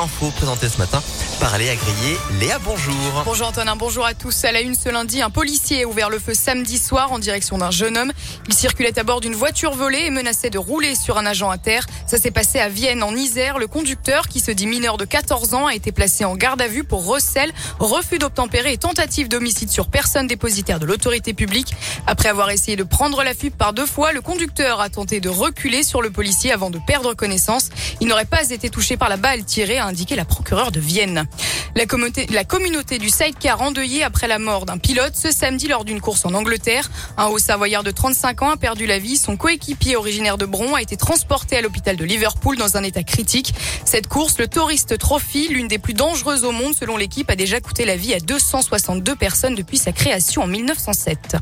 Info présentée ce matin par Léa Grillet. Léa, bonjour. Bonjour Antonin, bonjour à tous. À la une ce lundi, un policier a ouvert le feu samedi soir en direction d'un jeune homme. Il circulait à bord d'une voiture volée et menaçait de rouler sur un agent à terre. Ça s'est passé à Vienne, en Isère. Le conducteur, qui se dit mineur de 14 ans, a été placé en garde à vue pour recel, refus d'obtempérer et tentative d'homicide sur personne dépositaire de l'autorité publique. Après avoir essayé de prendre la fuite par deux fois, le conducteur a tenté de reculer sur le policier avant de perdre connaissance. Il n'aurait pas été touché par la balle tirée indiqué la procureure de Vienne. La communauté, du sidecar endeuillée après la mort d'un pilote ce samedi lors d'une course en Angleterre. Un haut savoyard de 35 ans a perdu la vie. Son coéquipier originaire de Bron a été transporté à l'hôpital de Liverpool dans un état critique. Cette course, le Tourist Trophy, l'une des plus dangereuses au monde selon l'équipe, a déjà coûté la vie à 262 personnes depuis sa création en 1907.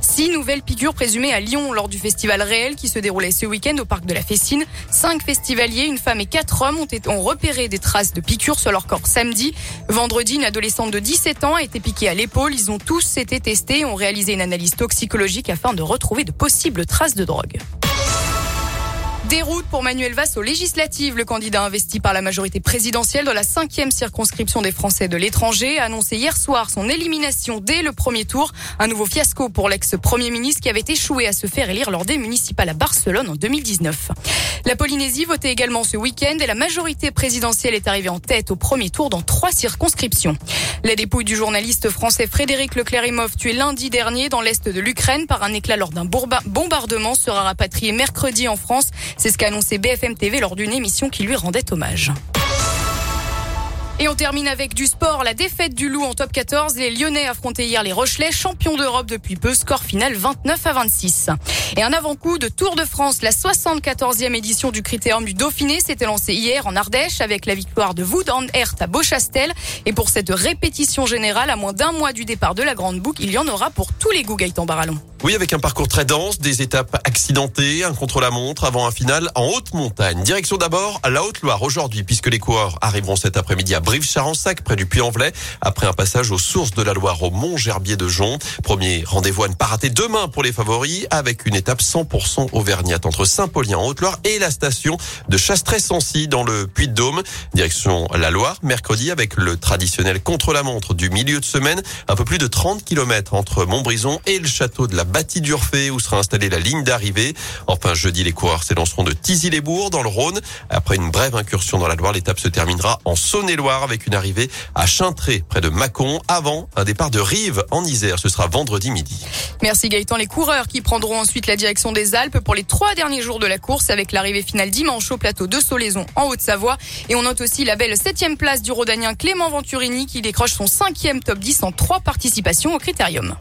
Six nouvelles piqûres présumées à Lyon lors du festival réel qui se déroulait ce week-end au parc de la Fessine. Cinq festivaliers, une femme et quatre hommes ont, ont repéré des traces de piqûres sur leur corps samedi. Vendredi, une adolescente de 17 ans a été piquée à l'épaule. Ils ont tous été testés et ont réalisé une analyse toxicologique afin de retrouver de possibles traces de drogue. Déroute pour Manuel Valls aux législatives. Le candidat investi par la majorité présidentielle dans la cinquième circonscription des Français de l'étranger a annoncé hier soir son élimination dès le premier tour. Un nouveau fiasco pour l'ex-premier ministre qui avait échoué à se faire élire lors des municipales à Barcelone en 2019. La Polynésie votait également ce week-end et la majorité présidentielle est arrivée en tête au premier tour dans trois circonscriptions. La dépouille du journaliste français Frédéric Leclerc-Imov tué lundi dernier dans l'est de l'Ukraine par un éclat lors d'un bombardement sera rapatrié mercredi en France. C'est ce qu'a annoncé BFM TV lors d'une émission qui lui rendait hommage. Et on termine avec du sport. La défaite du Loup en top 14. Les Lyonnais affrontaient hier les Rochelais, champions d'Europe depuis peu. Score final 29 à 26. Et un avant-coup de Tour de France. La 74e édition du Critérium du Dauphiné s'était lancée hier en Ardèche avec la victoire de Wood en Hert à Beauchastel. Et pour cette répétition générale, à moins d'un mois du départ de la Grande Boucle, il y en aura pour tous les goûts Gaëtan Barallon. Oui, avec un parcours très dense, des étapes accidentées, un contre-la-montre avant un final en haute montagne. Direction d'abord la Haute-Loire aujourd'hui, puisque les coureurs arriveront cet après-midi à Brive-Charensac, près du Puy-en-Velay, après un passage aux sources de la Loire au Mont-Gerbier de Jonc. Premier rendez-vous à ne pas rater demain pour les favoris, avec une étape 100% auvergnate entre Saint-Paulien en Haute-Loire et la station de Chastret-Sancy dans le Puy-de-Dôme. Direction la Loire, mercredi, avec le traditionnel contre-la-montre du milieu de semaine. Un peu plus de 30 km entre Montbrison et le château de la bâtie d'Urfé où sera installée la ligne d'arrivée. Enfin, jeudi, les coureurs s'élanceront de Tizy-les-Bourgs dans le Rhône. Après une brève incursion dans la Loire, l'étape se terminera en Saône-et-Loire avec une arrivée à Chintré, près de Mâcon, avant un départ de Rive en Isère. Ce sera vendredi midi. Merci Gaëtan. Les coureurs qui prendront ensuite la direction des Alpes pour les trois derniers jours de la course avec l'arrivée finale dimanche au plateau de Solaison en Haute-Savoie. Et on note aussi la belle septième place du Rhodanien Clément Venturini qui décroche son cinquième top 10 en trois participations au Critérium.